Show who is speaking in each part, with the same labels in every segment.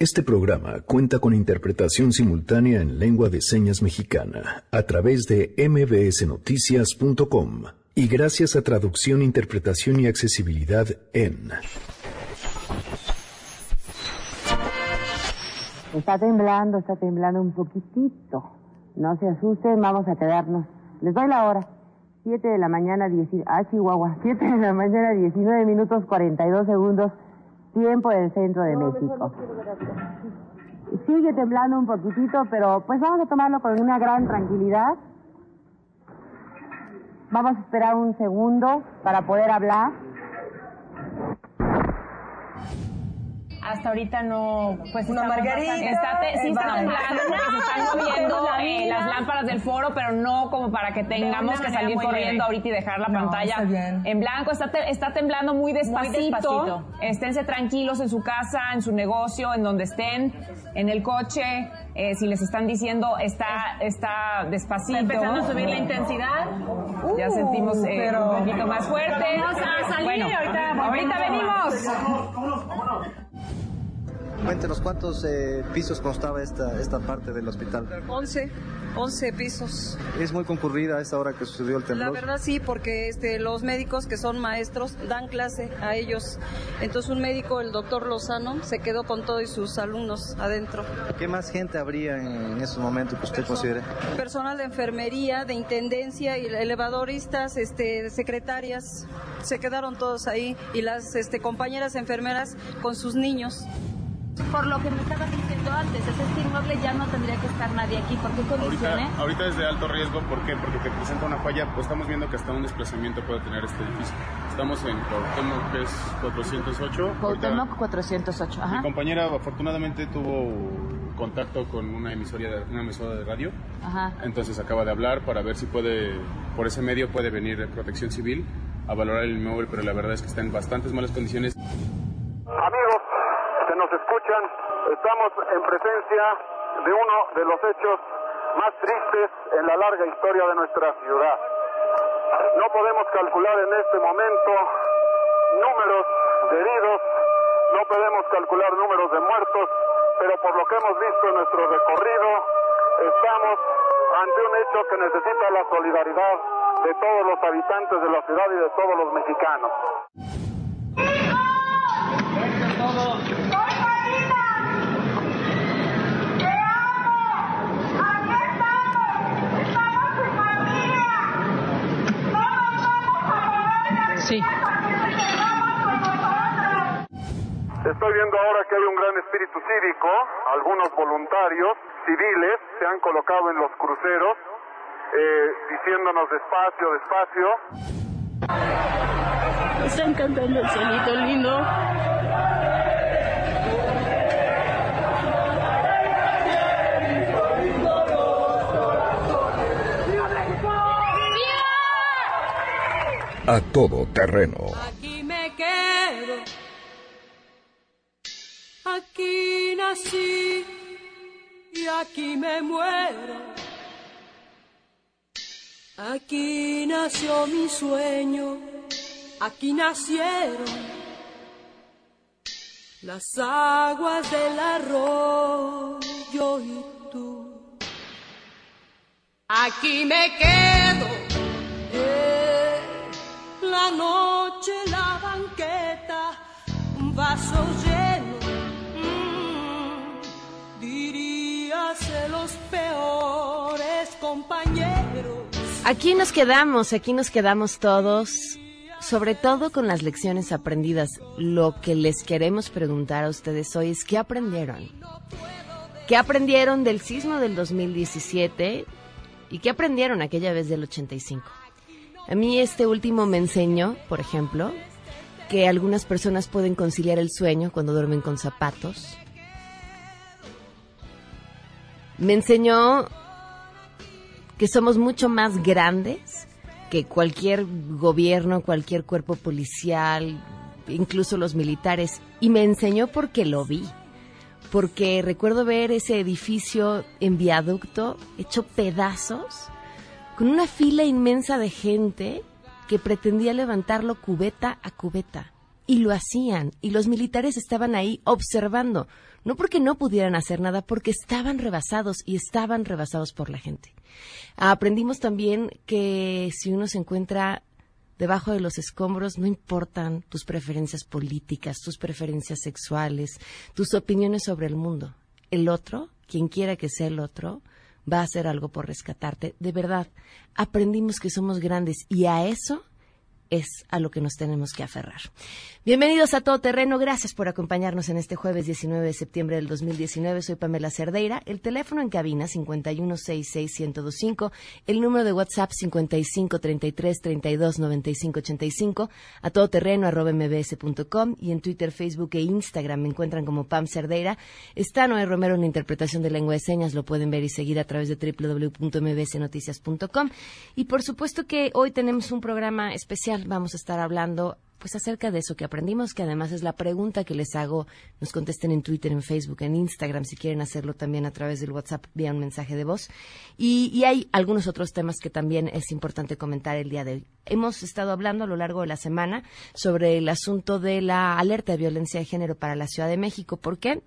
Speaker 1: Este programa cuenta con interpretación simultánea en lengua de señas mexicana a través de mbsnoticias.com y gracias a traducción, interpretación y accesibilidad en...
Speaker 2: Está temblando, está temblando un poquitito. No se asusten, vamos a quedarnos. Les doy la hora. 7 de la mañana, 10... Ah, Chihuahua. 7 de la mañana, 19 minutos 42 segundos tiempo del centro de México. Sigue temblando un poquitito, pero pues vamos a tomarlo con una gran tranquilidad. Vamos a esperar un segundo para poder hablar.
Speaker 3: Hasta ahorita no, pues
Speaker 4: una margarita.
Speaker 3: Está sí está temblando se están moviendo eh, las lámparas del foro, pero no como para que tengamos que salir corriendo ahorita y dejar la pantalla en blanco. Está, está temblando muy despacito. Esténse tranquilos en su casa, en su negocio, en donde estén, en el coche. Eh, si les están diciendo está está despacito.
Speaker 4: Está empezando a subir la intensidad.
Speaker 3: ya sentimos eh, un poquito más fuerte.
Speaker 4: Vamos a salir bueno, ahorita,
Speaker 3: ahorita venimos.
Speaker 5: Cuéntenos cuántos eh, pisos constaba esta, esta parte del hospital.
Speaker 6: 11, 11 pisos.
Speaker 5: ¿Es muy concurrida a esta hora que sucedió el temblor?
Speaker 6: La verdad sí, porque este, los médicos que son maestros dan clase a ellos. Entonces un médico, el doctor Lozano, se quedó con todos sus alumnos adentro.
Speaker 5: ¿Qué más gente habría en, en esos momentos que usted considere?
Speaker 6: Personal de enfermería, de intendencia, y elevadoristas, este, secretarias, se quedaron todos ahí y las este, compañeras enfermeras con sus niños
Speaker 7: por lo que me estabas diciendo antes, ese inmueble ya no tendría que estar nadie aquí. ¿Por qué condiciones?
Speaker 8: Ahorita, ahorita es de alto riesgo, ¿por qué? Porque te presenta una falla, pues estamos viendo que hasta un desplazamiento puede tener este edificio. Estamos en Cuauhtémoc, que es 408.
Speaker 7: Cuauhtémoc 408, ajá.
Speaker 8: Mi compañera afortunadamente tuvo contacto con una emisora, una emisora de radio. Ajá. Entonces acaba de hablar para ver si puede, por ese medio puede venir Protección Civil a valorar el inmueble, pero la verdad es que está en bastantes malas condiciones.
Speaker 9: Amigos, escuchan, estamos en presencia de uno de los hechos más tristes en la larga historia de nuestra ciudad. No podemos calcular en este momento números de heridos, no podemos calcular números de muertos, pero por lo que hemos visto en nuestro recorrido, estamos ante un hecho que necesita la solidaridad de todos los habitantes de la ciudad y de todos los mexicanos.
Speaker 3: Sí.
Speaker 9: Estoy viendo ahora que hay un gran espíritu cívico, algunos voluntarios civiles se han colocado en los cruceros eh, diciéndonos despacio, despacio.
Speaker 7: Están cantando el solito lindo.
Speaker 1: A todo terreno.
Speaker 10: Aquí me quedo. Aquí nací y aquí me muero. Aquí nació mi sueño, aquí nacieron las aguas del arroyo y tú. Aquí me quedo, la banqueta, un vaso lleno, mm, los peores compañeros.
Speaker 11: Aquí nos quedamos, aquí nos quedamos todos, sobre todo con las lecciones aprendidas. Lo que les queremos preguntar a ustedes hoy es, ¿qué aprendieron? ¿Qué aprendieron del sismo del 2017 y qué aprendieron aquella vez del 85? A mí este último me enseñó, por ejemplo, que algunas personas pueden conciliar el sueño cuando duermen con zapatos. Me enseñó que somos mucho más grandes que cualquier gobierno, cualquier cuerpo policial, incluso los militares. Y me enseñó porque lo vi. Porque recuerdo ver ese edificio en viaducto hecho pedazos, con una fila inmensa de gente que pretendía levantarlo cubeta a cubeta. Y lo hacían. Y los militares estaban ahí observando. no porque no pudieran hacer nada, porque estaban rebasados y estaban rebasados por la gente. Aprendimos también que si uno se encuentra debajo de los escombros, no importan tus preferencias políticas, tus preferencias sexuales, tus opiniones sobre el mundo. El otro, quien quiera que sea el otro, va a hacer algo por rescatarte. De verdad, aprendimos que somos grandes y a eso es a lo que nos tenemos que aferrar. Bienvenidos a Todo Terreno, gracias por acompañarnos en este jueves 19 de septiembre del 2019. Soy Pamela Cerdeira, el teléfono en cabina 5166125, el número de WhatsApp 5533329585, a todoterreno arroba mbs.com y en Twitter, Facebook e Instagram me encuentran como Pam Cerdeira. Está Noé Romero en la interpretación de lengua de señas, lo pueden ver y seguir a través de www.mbsnoticias.com y por supuesto que hoy tenemos un programa especial vamos a estar hablando pues acerca de eso que aprendimos, que además es la pregunta que les hago. Nos contesten en Twitter, en Facebook, en Instagram, si quieren hacerlo también a través del WhatsApp vía un mensaje de voz. Y, y hay algunos otros temas que también es importante comentar el día de hoy. Hemos estado hablando a lo largo de la semana sobre el asunto de la alerta de violencia de género para la Ciudad de México. ¿Por qué?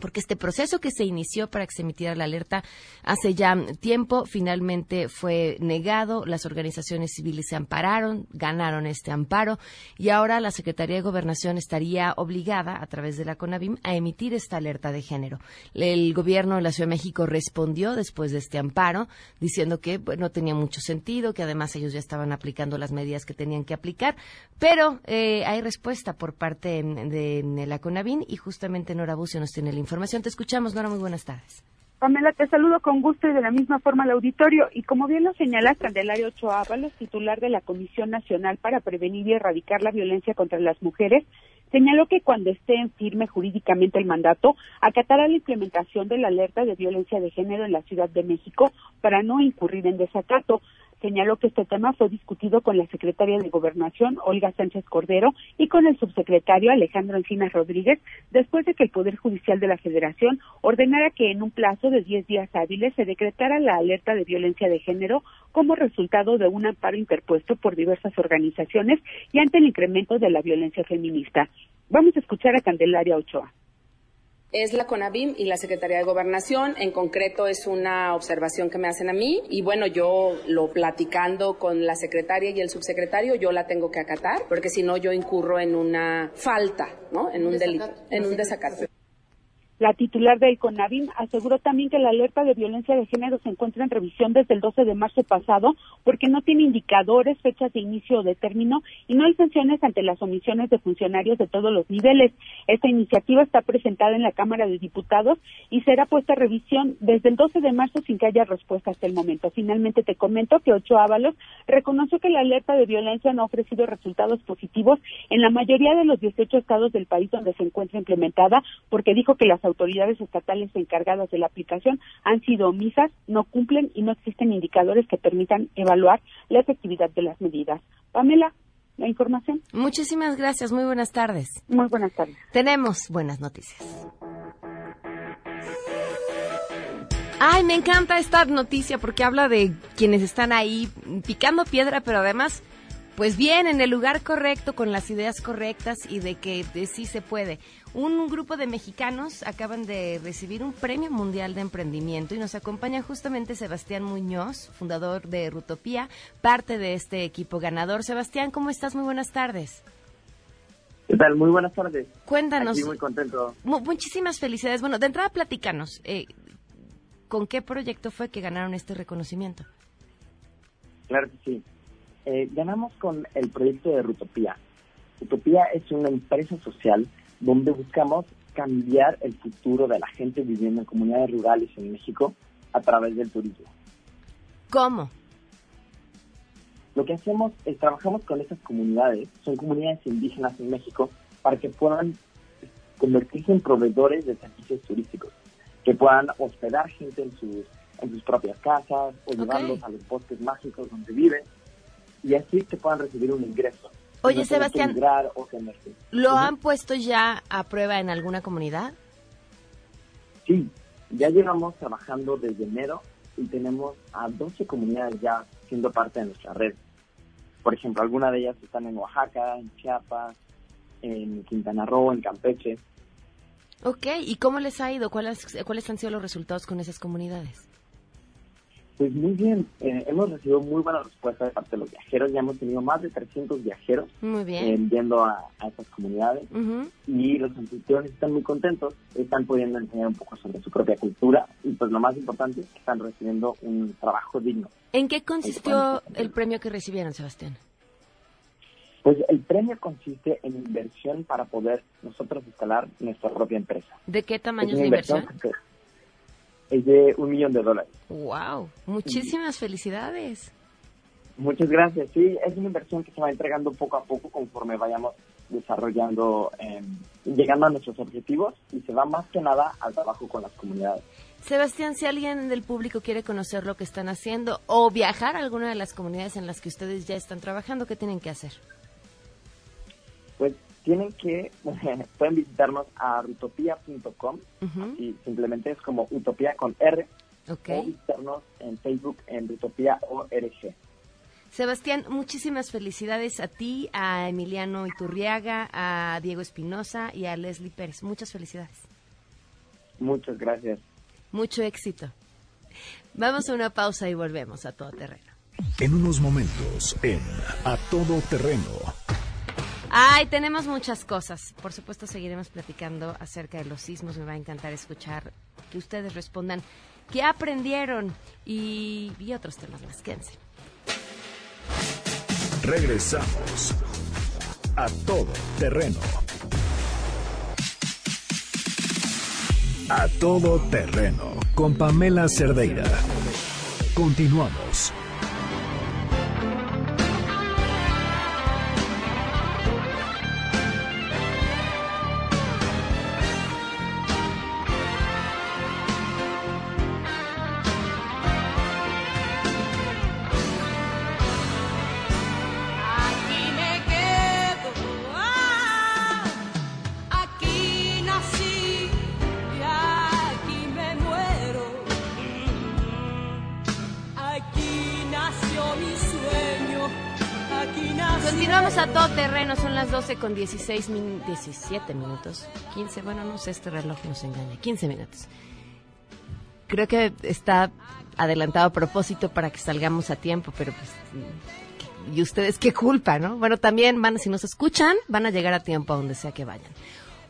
Speaker 11: Porque este proceso que se inició para que se emitiera la alerta hace ya tiempo finalmente fue negado, las organizaciones civiles se ampararon, ganaron este amparo y ahora la Secretaría de Gobernación estaría obligada a través de la CONAVIM a emitir esta alerta de género. El gobierno de la Ciudad de México respondió después de este amparo diciendo que no tenía mucho sentido, que además ellos ya estaban aplicando las medidas que tenían que aplicar, pero eh, hay respuesta por parte de, la CONAVIM y justamente Nora Bucio nos tiene el información. Te escuchamos, Nora, muy buenas tardes.
Speaker 12: Pamela, te saludo con gusto y de la misma forma al auditorio. Y como bien lo señala Candelario Ochoa Ábalos, titular de la Comisión Nacional para Prevenir y Erradicar la Violencia contra las Mujeres, señaló que cuando esté en firme jurídicamente el mandato, acatará la implementación de la alerta de violencia de género en la Ciudad de México para no incurrir en desacato señaló que este tema fue discutido con la secretaria de Gobernación, Olga Sánchez Cordero, y con el subsecretario Alejandro Encinas Rodríguez, después de que el Poder Judicial de la Federación ordenara que en un plazo de 10 días hábiles se decretara la alerta de violencia de género como resultado de un amparo interpuesto por diversas organizaciones y ante el incremento de la violencia feminista. Vamos a escuchar a Candelaria Ochoa
Speaker 13: es la CONABIM y la Secretaría de Gobernación. En concreto es una observación que me hacen a mí y bueno, yo lo platicando con la secretaria y el subsecretario, yo la tengo que acatar porque si no yo incurro en una falta, ¿no? En un delito, en un desacato.
Speaker 12: La titular del CONAVIM aseguró también que la alerta de violencia de género se encuentra en revisión desde el 12 de marzo pasado porque no tiene indicadores, fechas de inicio o de término y no hay sanciones ante las omisiones de funcionarios de todos los niveles. Esta iniciativa está presentada en la Cámara de Diputados y será puesta a revisión desde el 12 de marzo sin que haya respuesta hasta el momento. Finalmente te comento que Ocho Ábalos reconoció que la alerta de violencia no ha ofrecido resultados positivos en la mayoría de los 18 estados del país donde se encuentra implementada porque dijo que las autoridades estatales encargadas de la aplicación han sido omisas, no cumplen y no existen indicadores que permitan evaluar la efectividad de las medidas. Pamela, la información.
Speaker 11: Muchísimas gracias, muy buenas tardes.
Speaker 12: Muy buenas tardes.
Speaker 11: Tenemos buenas noticias. Ay, me encanta esta noticia porque habla de quienes están ahí picando piedra, pero además pues bien, en el lugar correcto, con las ideas correctas y de que sí se puede. Un grupo de mexicanos acaban de recibir un premio mundial de emprendimiento y nos acompaña justamente Sebastián Muñoz, fundador de Rutopía, parte de este equipo ganador. Sebastián, ¿cómo estás? Muy buenas tardes.
Speaker 14: ¿Qué tal? Muy buenas tardes.
Speaker 11: Cuéntanos.
Speaker 14: Aquí muy contento.
Speaker 11: muchísimas felicidades. Bueno, de entrada, platícanos. Eh, ¿Con qué proyecto fue que ganaron este reconocimiento?
Speaker 14: Claro que sí. Eh, ganamos con el proyecto de Rutopía. Rutopía es una empresa social donde buscamos cambiar el futuro de la gente viviendo en comunidades rurales en México a través del turismo.
Speaker 11: ¿Cómo?
Speaker 14: Lo que hacemos es trabajamos con esas comunidades, son comunidades indígenas en México, para que puedan convertirse en proveedores de servicios turísticos, que puedan hospedar gente en sus, en sus propias casas o llevarlos a los bosques mágicos donde viven y así que puedan recibir un ingreso.
Speaker 11: Oye, Sebastián, ¿lo han puesto ya a prueba en alguna comunidad?
Speaker 14: Sí, ya llevamos trabajando desde enero y tenemos a 12 comunidades ya siendo parte de nuestra red. Por ejemplo, algunas de ellas están en Oaxaca, en Chiapas, en Quintana Roo, en Campeche.
Speaker 11: Ok, ¿y cómo les ha ido? ¿Cuáles, ¿Cuáles han sido los resultados con esas comunidades?
Speaker 14: Pues muy bien, eh, hemos recibido muy buena respuesta de parte de los viajeros, ya hemos tenido más de 300 viajeros
Speaker 11: muy bien.
Speaker 14: Eh, yendo a, a estas comunidades y los anfitriones están muy contentos, están pudiendo enseñar un poco sobre su propia cultura y pues lo más importante es que están recibiendo un trabajo digno.
Speaker 11: ¿En qué consistió el premio que recibieron, Sebastián?
Speaker 14: Pues el premio consiste en inversión para poder nosotros instalar nuestra propia empresa.
Speaker 11: ¿De qué tamaño es la inversión?
Speaker 14: Es de un millón de dólares.
Speaker 11: ¡Wow! Muchísimas felicidades.
Speaker 14: Muchas gracias. Sí, es una inversión que se va entregando poco a poco conforme vayamos desarrollando, eh, llegando a nuestros objetivos y se va más que nada al trabajo con las comunidades.
Speaker 11: Sebastián, si alguien del público quiere conocer lo que están haciendo o viajar a alguna de las comunidades en las que ustedes ya están trabajando, ¿qué tienen que hacer?
Speaker 14: Tienen que, pueden visitarnos a rutopia.com y simplemente es como utopía con R. O visitarnos en Facebook en Rutopía ORG.
Speaker 11: Sebastián, muchísimas felicidades a ti, a Emiliano Iturriaga, a Diego Espinosa y a Leslie Pérez. Muchas felicidades.
Speaker 14: Muchas gracias.
Speaker 11: Mucho éxito. Vamos a una pausa y volvemos a todo terreno.
Speaker 1: En unos momentos, en A Todo Terreno.
Speaker 11: Ay, tenemos muchas cosas. Por supuesto, seguiremos platicando acerca de los sismos. Me va a encantar escuchar que ustedes respondan qué aprendieron y, otros temas más. Quédense.
Speaker 1: Regresamos a todo terreno. A todo terreno con Pamela Cerdeira. Continuamos.
Speaker 11: Con 16 17 minutos, 15, bueno, no sé, este reloj nos engaña, 15 minutos. Creo que está adelantado a propósito para que salgamos a tiempo, pero pues, ¿y ustedes qué culpa, no? Bueno, también van, si nos escuchan, van a llegar a tiempo a donde sea que vayan.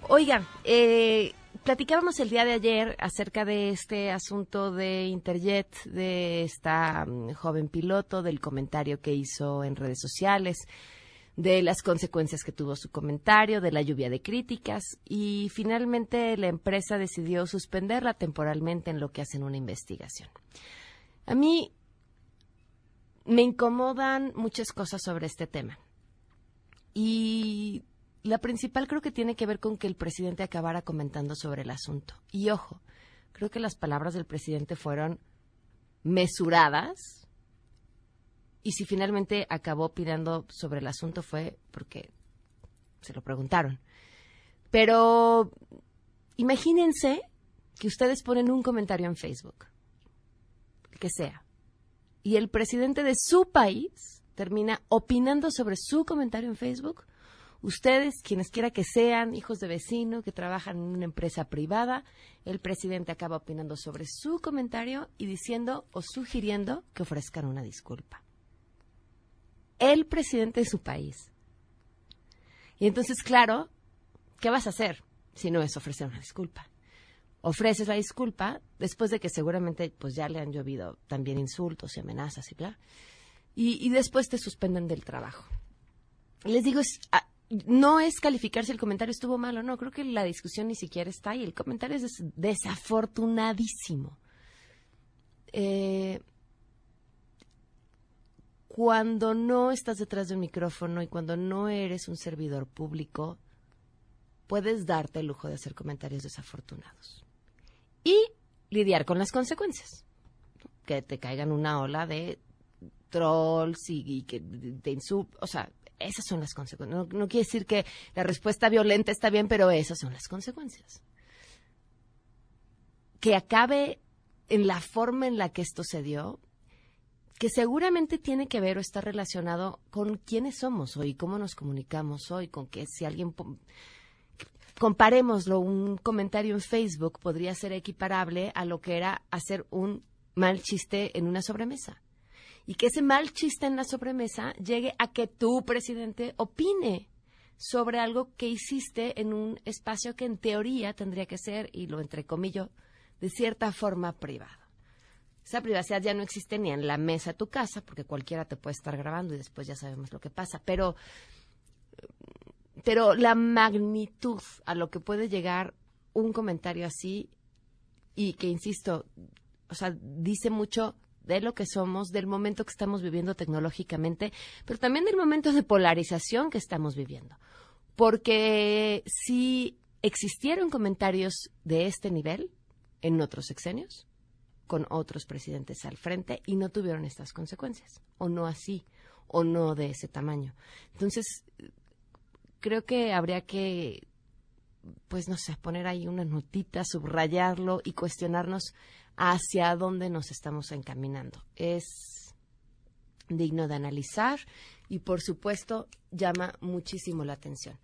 Speaker 11: Oigan, eh, platicábamos el día de ayer acerca de este asunto de Interjet, de esta mm, joven piloto, del comentario que hizo en redes sociales de las consecuencias que tuvo su comentario, de la lluvia de críticas y finalmente la empresa decidió suspenderla temporalmente en lo que hacen una investigación. A mí me incomodan muchas cosas sobre este tema y la principal creo que tiene que ver con que el presidente acabara comentando sobre el asunto. Y ojo, creo que las palabras del presidente fueron mesuradas, y si finalmente acabó opinando sobre el asunto fue porque se lo preguntaron. Pero imagínense que ustedes ponen un comentario en Facebook, que sea, y el presidente de su país termina opinando sobre su comentario en Facebook. Ustedes, quienes quiera que sean, hijos de vecino, que trabajan en una empresa privada, el presidente acaba opinando sobre su comentario y diciendo o sugiriendo que ofrezcan una disculpa el presidente de su país. Y entonces, claro, ¿qué vas a hacer si no es ofrecer una disculpa? Ofreces la disculpa después de que seguramente pues ya le han llovido también insultos y amenazas y bla. Y, después te suspenden del trabajo. Les digo, ah, no es calificar si el comentario estuvo mal o no. Creo que la discusión ni siquiera está ahí. El comentario es desafortunadísimo. Eh, cuando no estás detrás de un micrófono y cuando no eres un servidor público, puedes darte el lujo de hacer comentarios desafortunados y lidiar con las consecuencias. Que te caigan una ola de trolls y, que te insultan. O sea, esas son las consecuencias. No, no quiere decir que la respuesta violenta está bien, pero esas son las consecuencias. Que acabe en la forma en la que esto se dio, que seguramente tiene que ver o está relacionado con quiénes somos hoy, cómo nos comunicamos hoy, con que si alguien comparémoslo, un comentario en Facebook podría ser equiparable a lo que era hacer un mal chiste en una sobremesa. Y que ese mal chiste en la sobremesa llegue a que tu presidente opine sobre algo que hiciste en un espacio que en teoría tendría que ser, y lo entrecomillo, de cierta forma privado. Esa privacidad ya no existe ni en la mesa tu casa, porque cualquiera te puede estar grabando y después ya sabemos lo que pasa. Pero, pero la magnitud a lo que puede llegar un comentario así, y que, insisto, o sea, dice mucho de lo que somos, del momento que estamos viviendo tecnológicamente, pero también del momento de polarización que estamos viviendo. Porque si existieron comentarios de este nivel en otros sexenios, con otros presidentes al frente, y no tuvieron estas consecuencias, o no así, o no de ese tamaño. Entonces, creo que habría que, pues no sé, poner ahí una notita, subrayarlo y cuestionarnos hacia dónde nos estamos encaminando. Es digno de analizar y, por supuesto, llama muchísimo la atención.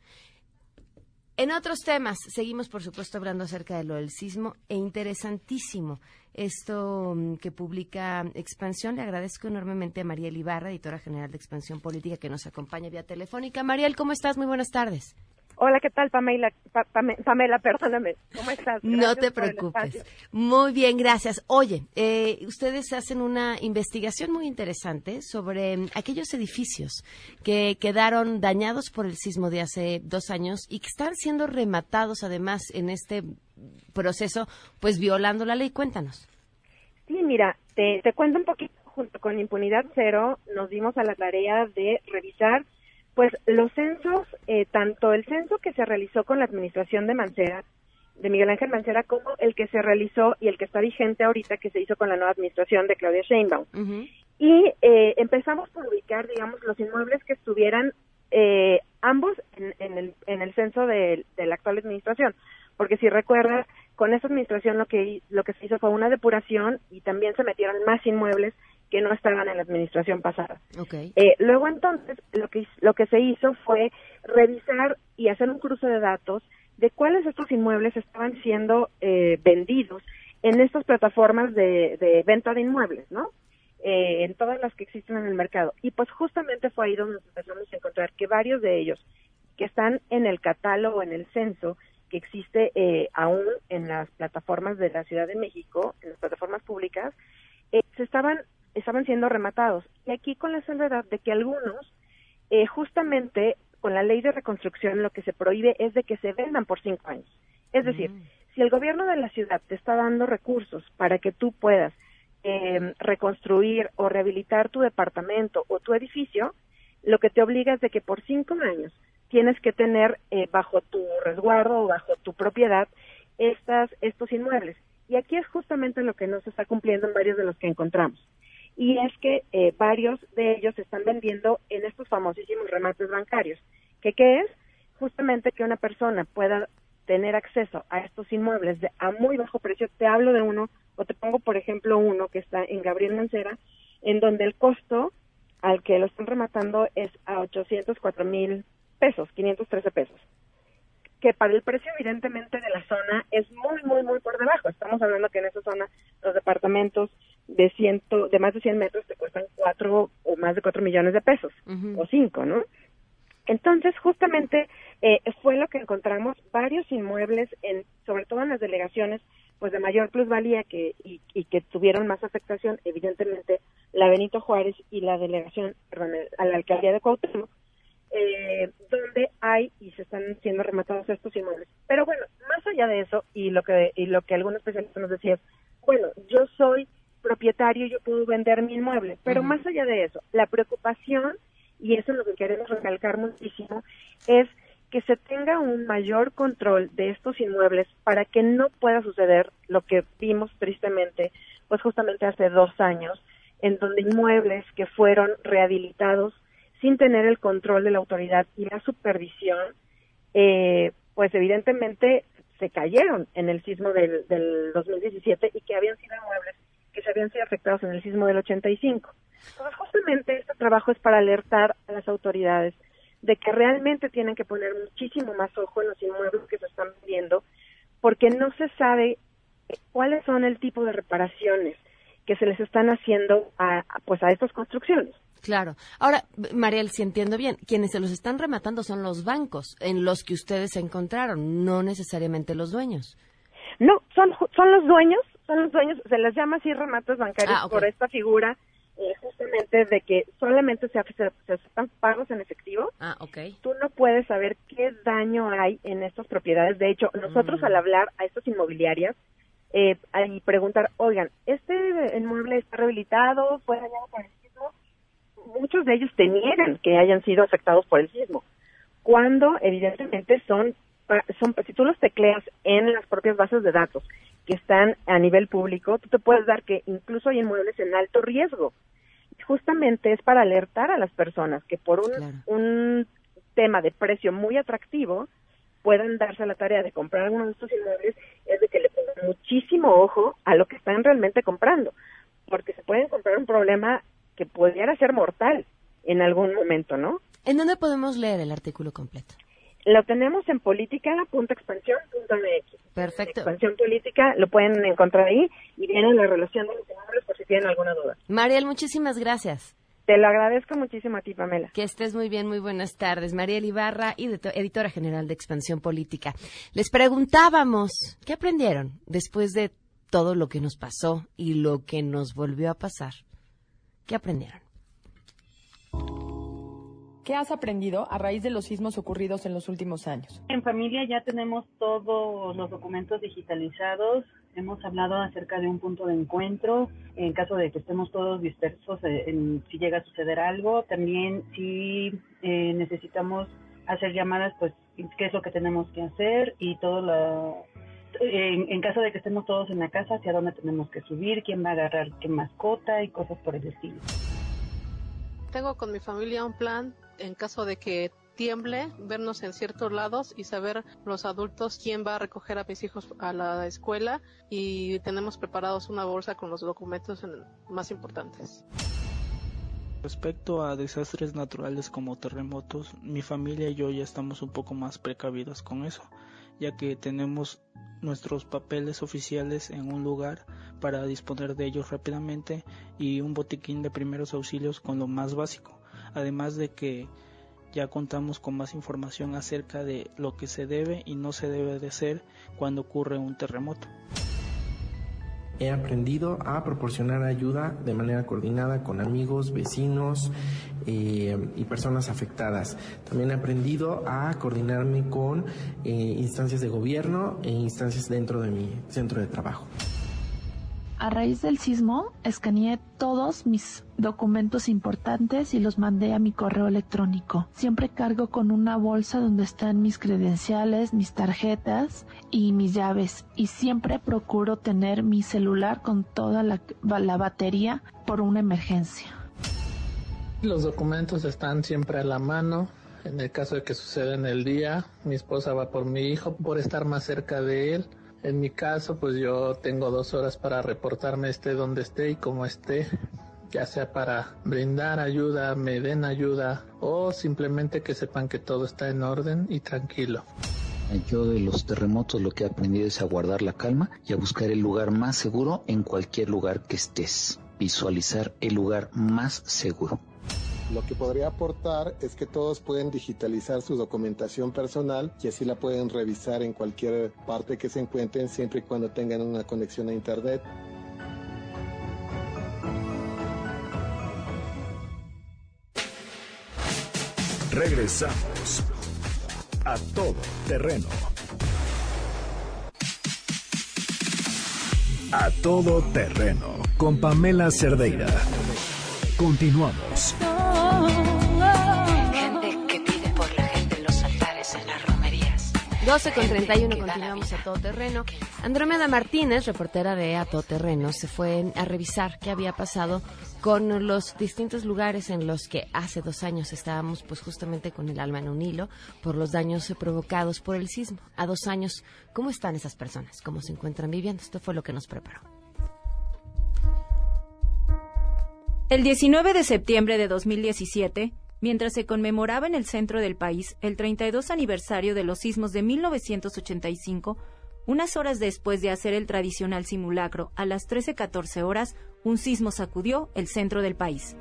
Speaker 11: En otros temas, seguimos, por supuesto, hablando acerca de lo del sismo e interesantísimo esto mm, que publica Expansión. Le agradezco enormemente a Mariel Ibarra, editora general de Expansión Política, que nos acompaña vía telefónica. Mariel, ¿cómo estás? Muy buenas tardes.
Speaker 15: Hola, ¿qué tal, Pamela? Pamela, perdóname. ¿Cómo estás?
Speaker 11: no te preocupes. Muy bien, gracias. Oye, eh, ustedes hacen una investigación muy interesante sobre mm, aquellos edificios que quedaron dañados por el sismo de hace dos años y que están siendo rematados, además, en este proceso, pues violando la ley. Cuéntanos.
Speaker 15: Sí, mira, te, te cuento un poquito. Junto con Impunidad Cero, nos dimos a la tarea de revisar pues los censos, eh, tanto el censo que se realizó con la administración de Mancera, de Miguel Ángel Mancera, como el que se realizó y el que está vigente ahorita, que se hizo con la nueva administración de Claudia Sheinbaum. Y eh, empezamos por ubicar, digamos, los inmuebles que estuvieran eh, ambos en, el, en el censo de, de, la actual administración. Porque si recuerdas, con esa administración lo que, lo que se hizo fue una depuración y también se metieron más inmuebles que no estaban en la administración pasada. Eh, luego entonces lo que lo que se hizo fue revisar y hacer un cruce de datos de cuáles de estos inmuebles estaban siendo eh, vendidos en estas plataformas de, venta de inmuebles, ¿no? Eh, en todas las que existen en el mercado. Y pues justamente fue ahí donde empezamos a encontrar que varios de ellos que están en el catálogo, en el censo, que existe aún en las plataformas de la Ciudad de México, en las plataformas públicas, se estaban estaban siendo rematados. Y aquí con la salvedad de que algunos, eh, justamente con la ley de reconstrucción, lo que se prohíbe es de que se vendan por cinco años. Es decir, mm. si el gobierno de la ciudad te está dando recursos para que tú puedas em, reconstruir o rehabilitar tu departamento o tu edificio, lo que te obliga es de que por cinco años tienes que tener eh, bajo tu resguardo o bajo tu propiedad estas, estos inmuebles. Y aquí es justamente lo que no se está cumpliendo en varios de los que encontramos y es que eh, varios de ellos están vendiendo en estos famosísimos remates bancarios. ¿Qué, ¿Qué es? Justamente que una persona pueda tener acceso a estos inmuebles de, a muy bajo precio. Te hablo de uno, o te pongo, por ejemplo, uno que está en Gabriel Mancera, en donde el costo al que lo están rematando es a 804 mil pesos, 513 pesos que para el precio evidentemente de la zona es muy, muy, muy por debajo. Estamos hablando que en esa zona los departamentos de ciento, de más de 100 metros te cuestan cuatro o más de cuatro millones de pesos, o cinco, ¿no? Entonces, justamente eh, fue lo que encontramos varios inmuebles, en, sobre todo en las delegaciones, pues de mayor plusvalía que, y, y que tuvieron más afectación, evidentemente, la Benito Juárez y la delegación, perdón, a la alcaldía de Cuauhtémoc, eh, donde hay y se están siendo rematados estos inmuebles. Pero bueno, más allá de eso, y lo que, y lo que algunos especialistas nos decían, bueno, yo soy propietario, yo puedo vender mi inmueble, pero más allá de eso, la preocupación, y eso es lo que queremos recalcar muchísimo, es que se tenga un mayor control de estos inmuebles para que no pueda suceder lo que vimos tristemente, pues justamente hace dos años, en donde inmuebles que fueron rehabilitados sin tener el control de la autoridad y la supervisión, eh, pues evidentemente se cayeron en el sismo del, del 2017 y que habían sido inmuebles que se habían sido afectados en el sismo del 85. Entonces, justamente este trabajo es para alertar a las autoridades de que realmente tienen que poner muchísimo más ojo en los inmuebles que se están vendiendo, porque no se sabe eh, cuáles son el tipo de reparaciones que se les están haciendo a, pues a estas construcciones.
Speaker 11: Claro. Ahora, Mariel, si entiendo bien, quienes se los están rematando son los bancos en los que ustedes se encontraron, no necesariamente los dueños.
Speaker 15: No, son, son los dueños, los dueños, se les llama así remates bancarios ah, por esta figura eh, justamente de que solamente se, se, aceptan pagos en efectivo.
Speaker 11: Ah, ok.
Speaker 15: Tú no puedes saber qué daño hay en estas propiedades. De hecho, nosotros mm. al hablar a estas inmobiliarias eh, y preguntar, oigan, ¿este inmueble está rehabilitado? ¿Fue dañado por el sismo? Muchos de ellos te niegan que hayan sido afectados por el sismo, cuando evidentemente son, son si tú los tecleas en las propias bases de datos que están a nivel público, tú te puedes dar que incluso hay inmuebles en alto riesgo. Justamente es para alertar a las personas que por un, un tema de precio muy atractivo puedan darse la tarea de comprar alguno de estos inmuebles, es de que le pongan muchísimo ojo a lo que están realmente comprando, porque se pueden comprar un problema que pudiera ser mortal en algún momento, ¿no?
Speaker 11: ¿En dónde podemos leer el artículo completo?
Speaker 15: Lo tenemos en política.expansión.mx.
Speaker 11: Perfecto.
Speaker 15: Expansión política, lo pueden encontrar ahí y viene la relación de los inmuebles por si tienen alguna duda.
Speaker 11: Mariel, muchísimas gracias.
Speaker 15: Te lo agradezco muchísimo a ti, Pamela.
Speaker 11: Que estés muy bien, muy buenas tardes. Mariel Ibarra, editora general de Expansión Política. Les preguntábamos, ¿qué aprendieron después de todo lo que nos pasó y lo que nos volvió a pasar? ¿Qué aprendieron?
Speaker 16: ¿Qué has aprendido a raíz de los sismos ocurridos en los últimos años?
Speaker 17: En familia ya tenemos todos los documentos digitalizados. Hemos hablado acerca de un punto de encuentro en caso de que estemos todos dispersos, eh, si llega a suceder algo. También si eh, necesitamos hacer llamadas, pues qué es lo que tenemos que hacer y todo lo... En, en, caso de que estemos todos en la casa, hacia dónde tenemos que subir, quién va a agarrar qué mascota y cosas por el estilo.
Speaker 18: Tengo con mi familia un plan en caso de que tiemble, vernos en ciertos lados y saber los adultos quién va a recoger a mis hijos a la escuela y tenemos preparados una bolsa con los documentos más importantes.
Speaker 19: Respecto a desastres naturales como terremotos, mi familia y yo ya estamos un poco más precavidos con eso, ya que tenemos nuestros papeles oficiales en un lugar para disponer de ellos rápidamente y un botiquín de primeros auxilios con lo más básico además de que ya contamos con más información acerca de lo que se debe y no se debe de hacer cuando ocurre un terremoto.
Speaker 20: He aprendido a proporcionar ayuda de manera coordinada con amigos, vecinos eh, y personas afectadas. También he aprendido a coordinarme con eh, instancias de gobierno e instancias dentro de mi centro de trabajo.
Speaker 21: A raíz del sismo, escaneé todos mis documentos importantes y los mandé a mi correo electrónico. Siempre cargo con una bolsa donde están mis credenciales, mis tarjetas y mis llaves. Y siempre procuro tener mi celular con toda la, batería por una emergencia.
Speaker 22: Los documentos están siempre a la mano. En el caso de que suceda en el día, mi esposa va por mi hijo por estar más cerca de él en mi caso, pues yo tengo dos horas para reportarme esté donde esté y como esté, ya sea para brindar ayuda, me den ayuda o simplemente que sepan que todo está en orden y tranquilo.
Speaker 23: Yo de los terremotos lo que he aprendido es a guardar la calma y a buscar el lugar más seguro en cualquier lugar que estés. Visualizar el lugar más seguro.
Speaker 24: Lo que podría aportar es que todos pueden digitalizar su documentación personal y así la pueden revisar en cualquier parte que se encuentren siempre y cuando tengan una conexión a Internet.
Speaker 1: Regresamos a todo terreno. A todo terreno con Pamela Cerdeira. Continuamos.
Speaker 11: 12 con 31 continuamos a todo terreno. Andrómeda Martínez, reportera de A Todo Terreno, se fue a revisar qué había pasado con los distintos lugares en los que hace dos años estábamos pues justamente con el alma en un hilo por los daños provocados por el sismo. A dos años, ¿cómo están esas personas? ¿Cómo se encuentran viviendo? Esto fue lo que nos preparó.
Speaker 25: El 19 de septiembre de 2017,
Speaker 26: mientras se conmemoraba en el centro del país el 32 aniversario de los sismos de 1985, unas horas después de hacer el tradicional simulacro, a las 13.14 horas, un sismo sacudió el centro del país.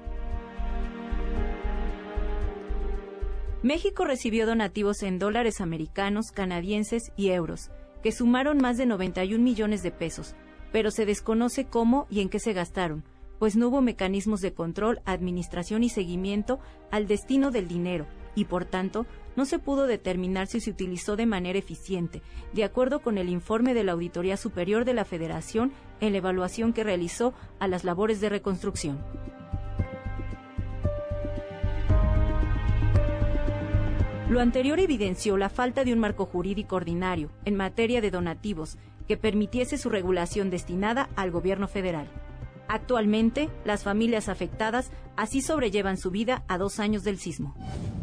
Speaker 26: México recibió donativos en dólares americanos, canadienses y euros, que sumaron más de 91 millones de pesos, pero se desconoce cómo y en qué se gastaron, pues no hubo mecanismos de control, administración y seguimiento al destino del dinero, y por tanto no se pudo determinar si se utilizó de manera eficiente, de acuerdo con el informe de la Auditoría Superior de la Federación en la evaluación que realizó a las labores de reconstrucción. Lo anterior evidenció la falta de un marco jurídico ordinario en materia de donativos que permitiese su regulación destinada al gobierno federal. Actualmente, las familias afectadas así sobrellevan su vida a dos años del sismo.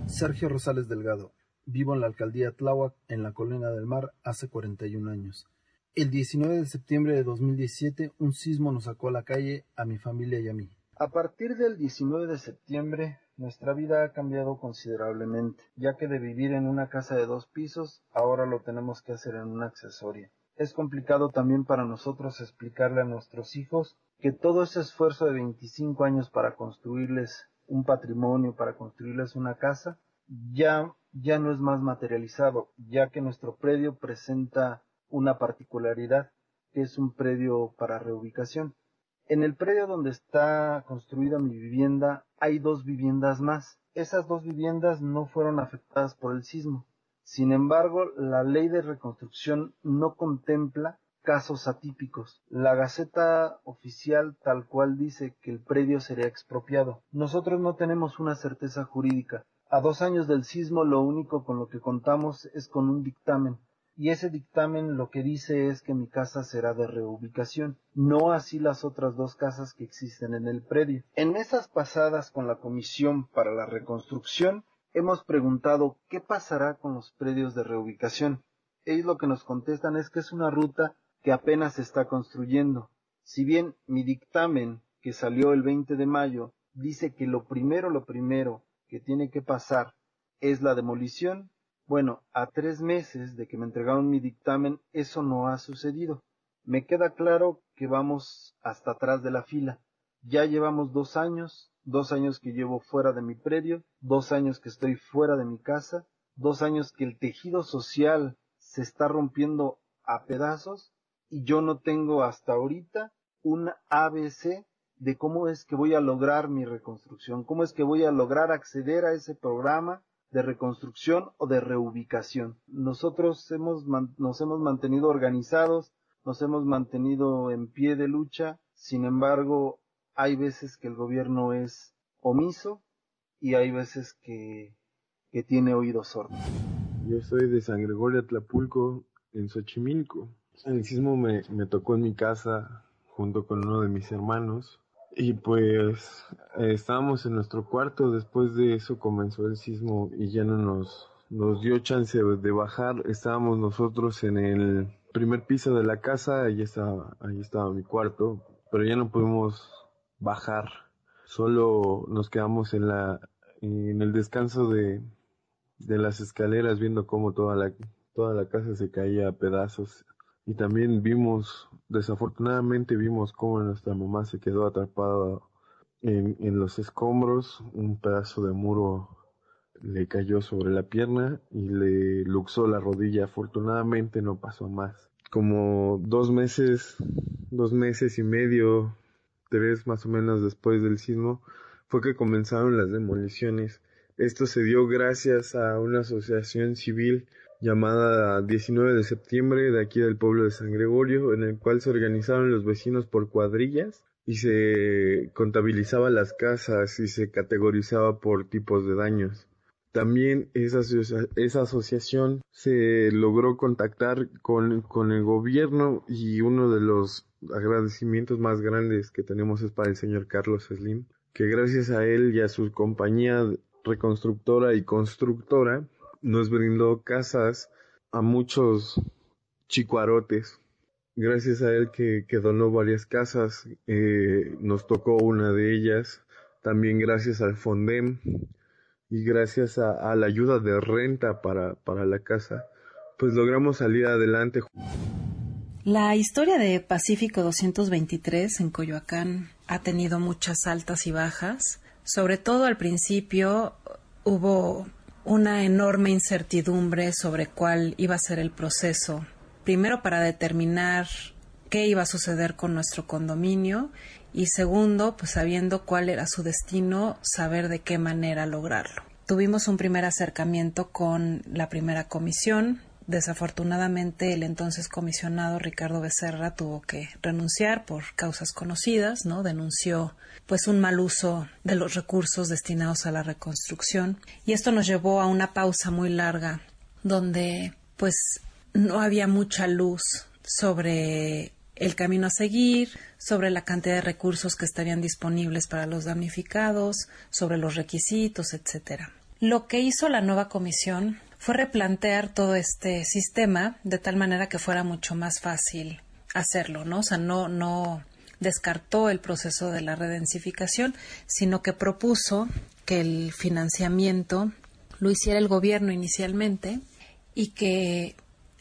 Speaker 27: Sergio Rosales Delgado. Vivo en la alcaldía Tláhuac, en la Colina del Mar, hace 41 años. El 19 de septiembre de 2017, un sismo nos sacó a la calle a mi familia y a mí. A partir del 19 de septiembre, nuestra vida ha cambiado considerablemente, ya que de vivir en una casa de dos pisos, ahora lo tenemos que hacer en una accesoria. Es complicado también para nosotros explicarle a nuestros hijos que todo ese esfuerzo de 25 años para construirles un patrimonio, para construirles una casa, ya, ya no es más materializado, ya que nuestro predio presenta una particularidad, que es un predio para reubicación. En el predio donde está construida mi vivienda hay dos viviendas más. Esas dos viviendas no fueron afectadas por el sismo. Sin embargo, la ley de reconstrucción no contempla casos atípicos. La Gaceta oficial tal cual dice que el predio sería expropiado. Nosotros no tenemos una certeza jurídica. A dos años del sismo lo único con lo que contamos es con un dictamen. Y ese dictamen lo que dice es que mi casa será de reubicación, no así las otras dos casas que existen en el predio. En esas pasadas con la Comisión para la Reconstrucción hemos preguntado qué pasará con los predios de reubicación. Ellos lo que nos contestan es que es una ruta que apenas se está construyendo. Si bien mi dictamen, que salió el 20 de mayo, dice que lo primero, lo primero que tiene que pasar es la demolición, bueno, a tres meses de que me entregaron mi dictamen, eso no ha sucedido. Me queda claro que vamos hasta atrás de la fila. Ya llevamos dos años, dos años que llevo fuera de mi predio, dos años que estoy fuera de mi casa, dos años que el tejido social se está rompiendo a pedazos y yo no tengo hasta ahorita un ABC de cómo es que voy a lograr mi reconstrucción, cómo es que voy a lograr acceder a ese programa de reconstrucción o de reubicación. Nosotros hemos nos hemos mantenido organizados, nos hemos mantenido en pie de lucha, sin embargo, hay veces que el gobierno es omiso y hay veces que, que tiene oídos sordos.
Speaker 28: Yo soy de San Gregorio Atlapulco, en Xochimilco. El sismo me, me tocó en mi casa junto con uno de mis hermanos. Y pues estábamos en nuestro cuarto, después de eso comenzó el sismo y ya no nos, nos dio chance de bajar. Estábamos nosotros en el primer piso de la casa, ahí estaba, ahí estaba mi cuarto, pero ya no pudimos bajar. Solo nos quedamos en la, en el descanso de, de las escaleras viendo cómo toda la, toda la casa se caía a pedazos y también vimos, desafortunadamente vimos cómo nuestra mamá se quedó atrapada en, en los escombros, un pedazo de muro le cayó sobre la pierna y le luxó la rodilla. Afortunadamente no pasó más. Como dos meses, dos meses y medio, tres más o menos después del sismo, fue que comenzaron las demoliciones. Esto se dio gracias a una asociación civil llamada 19 de septiembre de aquí del pueblo de San Gregorio, en el cual se organizaron los vecinos por cuadrillas y se contabilizaba las casas y se categorizaba por tipos de daños. También esa, esa asociación se logró contactar con, con el gobierno y uno de los agradecimientos más grandes que tenemos es para el señor Carlos Slim, que gracias a él y a su compañía reconstructora y constructora nos brindó casas a muchos chicuarotes. Gracias a él que, que donó varias casas, eh, nos tocó una de ellas. También gracias al Fondem y gracias a, la ayuda de renta para, para la casa, pues logramos salir adelante.
Speaker 29: La historia de Pacífico 223 en Coyoacán ha tenido muchas altas y bajas. Sobre todo al principio hubo una enorme incertidumbre sobre cuál iba a ser el proceso. Primero para determinar qué iba a suceder con nuestro condominio y segundo, pues sabiendo cuál era su destino, saber de qué manera lograrlo. Tuvimos un primer acercamiento con la primera comisión. Desafortunadamente, el entonces comisionado Ricardo Becerra tuvo que renunciar por causas conocidas, ¿no? Denunció pues un mal uso de los recursos destinados a la reconstrucción y esto nos llevó a una pausa muy larga donde pues no había mucha luz sobre el camino a seguir, sobre la cantidad de recursos que estarían disponibles para los damnificados, sobre los requisitos, etcétera. Lo que hizo la nueva comisión fue replantear todo este sistema de tal manera que fuera mucho más fácil hacerlo, ¿no? O sea, no, no descartó el proceso de la redensificación, sino que propuso que el financiamiento lo hiciera el gobierno inicialmente y que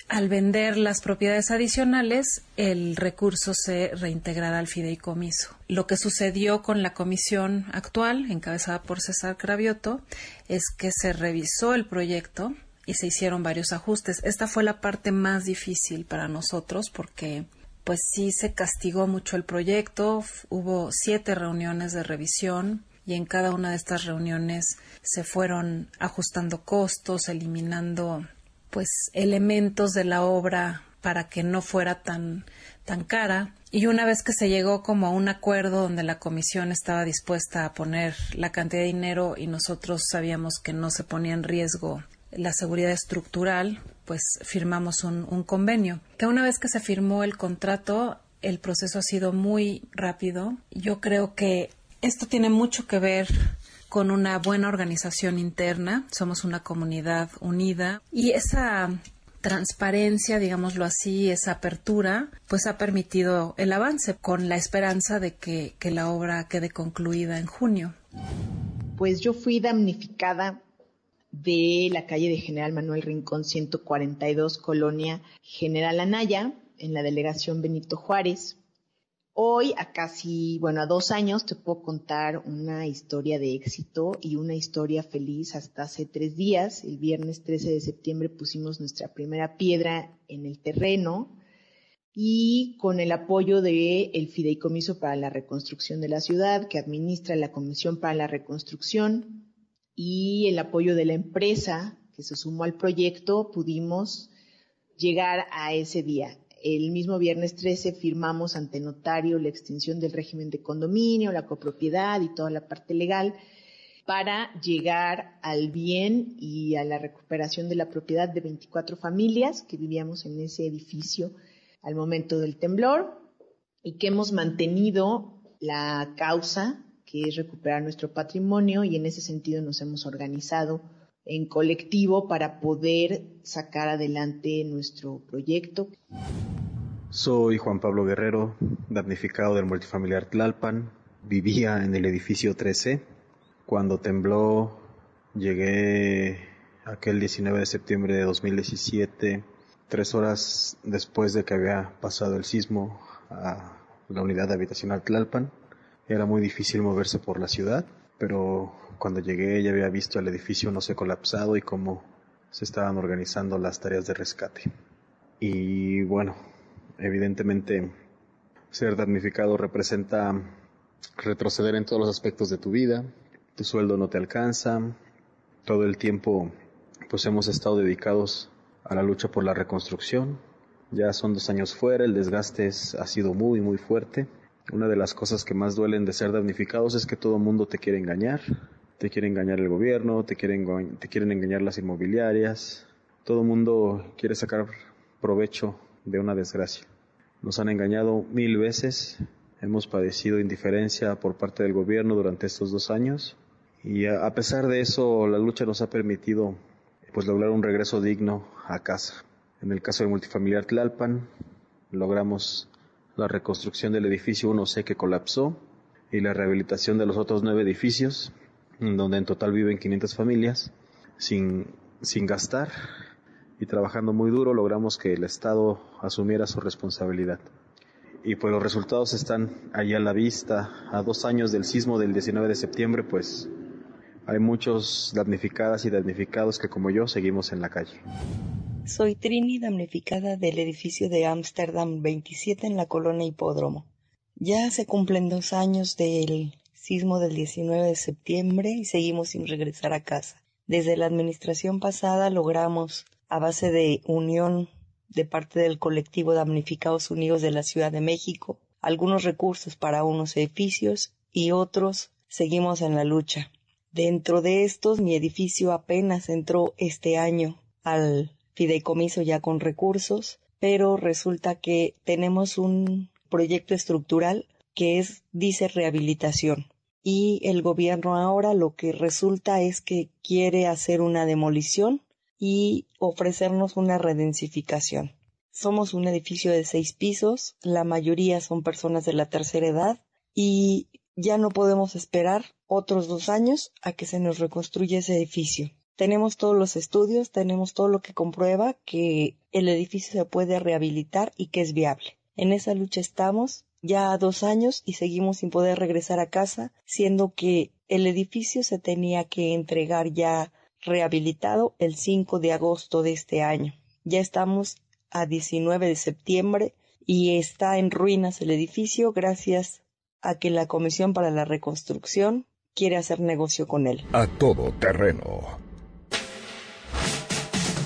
Speaker 29: al vender las propiedades adicionales, el recurso se reintegrará al fideicomiso. Lo que sucedió con la comisión actual, encabezada por César Cravioto, es que se revisó el proyecto y se hicieron varios ajustes. Esta fue la parte más difícil para nosotros porque pues sí se castigó mucho el proyecto. Hubo siete reuniones de revisión y en cada una de estas reuniones se fueron ajustando costos, eliminando pues elementos de la obra para que no fuera tan tan cara y una vez que se llegó como a un acuerdo donde la comisión estaba dispuesta a poner la cantidad de dinero y nosotros sabíamos que no se ponía en riesgo la seguridad estructural, pues firmamos un, convenio. Que una vez que se firmó el contrato, el proceso ha sido muy rápido. Yo creo que esto tiene mucho que ver con una buena organización interna, somos una comunidad unida y esa transparencia, digámoslo así, esa apertura, pues ha permitido el avance con la esperanza de que, que la obra quede concluida en junio.
Speaker 30: Pues yo fui damnificada de la calle de General Manuel Rincón 142, Colonia General Anaya, en la delegación Benito Juárez. Hoy, a casi, bueno, a dos años, te puedo contar una historia de éxito y una historia feliz hasta hace tres días. El viernes 13 de septiembre pusimos nuestra primera piedra en el terreno y con el apoyo del el Fideicomiso para la Reconstrucción de la Ciudad, que administra la Comisión para la Reconstrucción, y el apoyo de la empresa que se sumó al proyecto, pudimos llegar a ese día. El mismo viernes 13 firmamos ante notario la extinción del régimen de condominio, la copropiedad y toda la parte legal para llegar al bien y a la recuperación de la propiedad de 24 familias que vivíamos en ese edificio al momento del temblor y que hemos mantenido la causa que es recuperar nuestro patrimonio y en ese sentido nos hemos organizado en colectivo para poder sacar adelante nuestro proyecto.
Speaker 31: Soy Juan Pablo Guerrero, damnificado del multifamiliar Tlalpan. Vivía en el edificio 13. Cuando tembló, llegué aquel 19 de septiembre de 2017, tres horas después de que había pasado el sismo a la unidad habitacional Tlalpan. Era muy difícil moverse por la ciudad, pero cuando llegué ya había visto el edificio no se colapsado y cómo se estaban organizando las tareas de rescate. Y bueno, evidentemente ser damnificado representa retroceder en todos los aspectos de tu vida, tu sueldo no te alcanza, todo el tiempo pues hemos estado dedicados a la lucha por la reconstrucción, ya son dos años fuera, el desgaste ha sido muy muy fuerte. Una de las cosas que más duelen de ser damnificados es que todo mundo te quiere engañar, te quiere engañar el gobierno, te quieren, te quieren engañar las inmobiliarias, todo mundo quiere sacar provecho de una desgracia. Nos han engañado mil veces, hemos padecido indiferencia por parte del gobierno durante estos dos años y a pesar de eso la lucha nos ha permitido pues lograr un regreso digno a casa. En el caso del multifamiliar Tlalpan logramos la reconstrucción del edificio 1C que colapsó y la rehabilitación de los otros nueve edificios donde en total viven 500 familias, sin, sin gastar y trabajando muy duro logramos que el Estado asumiera su responsabilidad. Y pues los resultados están ahí a la vista. A dos años del sismo del 19 de septiembre, pues hay muchos damnificadas y damnificados que como yo seguimos en la calle.
Speaker 32: Soy Trini, damnificada del edificio de Ámsterdam 27 en la colonia Hipódromo. Ya se cumplen dos años del sismo del 19 de septiembre y seguimos sin regresar a casa. Desde la administración pasada logramos, a base de unión de parte del colectivo Damnificados Unidos de la Ciudad de México, algunos recursos para unos edificios y otros seguimos en la lucha. Dentro de estos, mi edificio apenas entró este año al fideicomiso ya con recursos, pero resulta que tenemos un proyecto estructural que es, dice rehabilitación. Y el gobierno ahora lo que resulta es que quiere hacer una demolición y ofrecernos una redensificación. Somos un edificio de seis pisos, la mayoría son personas de la tercera edad y ya no podemos esperar otros dos años a que se nos reconstruya ese edificio. Tenemos todos los estudios, tenemos todo lo que comprueba que el edificio se puede rehabilitar y que es viable. En esa lucha estamos ya dos años y seguimos sin poder regresar a casa, siendo que el edificio se tenía que entregar ya rehabilitado el 5 de agosto de este año. Ya estamos a 19 de septiembre y está en ruinas el edificio gracias a que la Comisión para la Reconstrucción quiere hacer negocio con él.
Speaker 1: A todo terreno.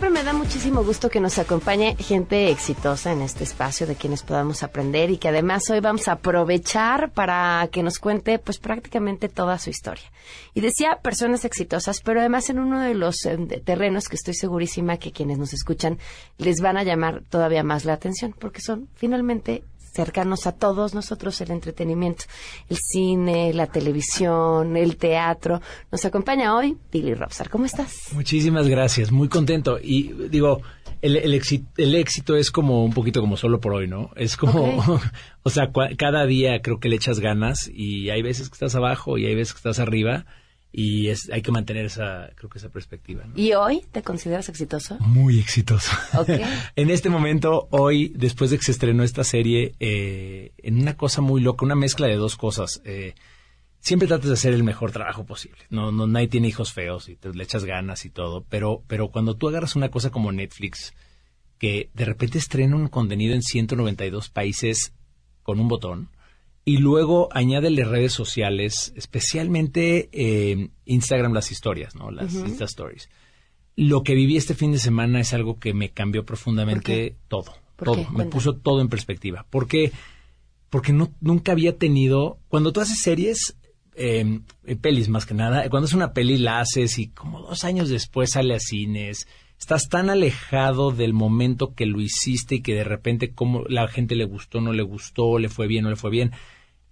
Speaker 11: Siempre me da muchísimo gusto que nos acompañe gente exitosa en este espacio de quienes podamos aprender y que además hoy vamos a aprovechar para que nos cuente pues prácticamente toda su historia. Y decía personas exitosas, pero además en uno de los de terrenos que estoy segurísima que quienes nos escuchan les van a llamar todavía más la atención porque son finalmente cercanos a todos nosotros el entretenimiento, el cine, la televisión, el teatro. Nos acompaña hoy Billy Robsar. ¿Cómo estás?
Speaker 33: Muchísimas gracias, muy contento. Y digo, el, el, éxito, es como un poquito como solo por hoy, ¿no? Es como, o sea, cada día creo que le echas ganas y hay veces que estás abajo y hay veces que estás arriba y es, hay que mantener esa, creo que esa perspectiva.
Speaker 11: ¿Y hoy te consideras exitoso?
Speaker 33: Muy exitoso. en este momento, hoy, después de que se estrenó esta serie, eh, en una cosa muy loca, una mezcla de dos cosas. Eh, siempre tratas de hacer el mejor trabajo posible. No, no, nadie tiene hijos feos y te le echas ganas y todo. Pero, pero cuando tú agarras una cosa como Netflix, que de repente estrena un contenido en 192 países con un botón, y luego añádele redes sociales, especialmente eh, Instagram, las historias, ¿no? Las Insta Stories. Lo que viví este fin de semana es algo que me cambió profundamente todo. todo. Me puso todo en perspectiva. ¿Por qué? Porque no, nunca había tenido. Cuando tú haces series, eh, pelis más que nada, cuando es una peli la haces y como dos años después sale a cines, estás tan alejado del momento que lo hiciste y que de repente como la gente le gustó, no le gustó, le fue bien, no le fue bien.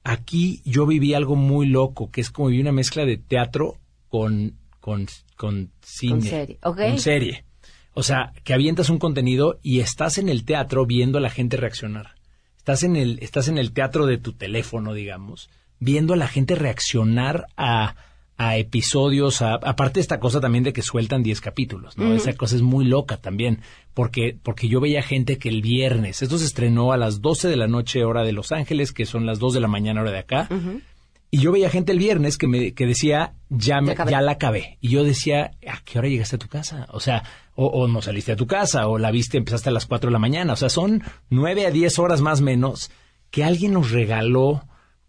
Speaker 33: Aquí yo viví algo muy loco, que es como vi una mezcla de teatro con, con, con cine. Con
Speaker 11: serie.
Speaker 33: Con serie. O sea, que avientas un contenido y estás en el teatro viendo a la gente reaccionar. Estás en el, estás en el teatro de tu teléfono, digamos, viendo a la gente reaccionar a, a episodios, aparte de esta cosa también de que sueltan 10 capítulos, ¿no? Esa cosa es muy loca también, porque, porque yo veía gente que el viernes, esto se estrenó a las 12 de la noche hora de Los Ángeles, que son las 2 de la mañana hora de acá, y yo veía gente el viernes que me que decía, ya, me, ya, la acabé, y yo decía, ¿a qué hora llegaste a tu casa? O sea, o, o, no saliste a tu casa, o la viste, empezaste a las 4 de la mañana, o sea, son 9 a 10 horas más o menos que alguien nos regaló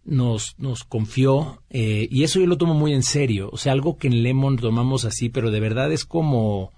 Speaker 33: nos, nos confió eh, y eso yo lo tomo muy en serio. O sea, algo que en Lemon tomamos así, pero de verdad es como,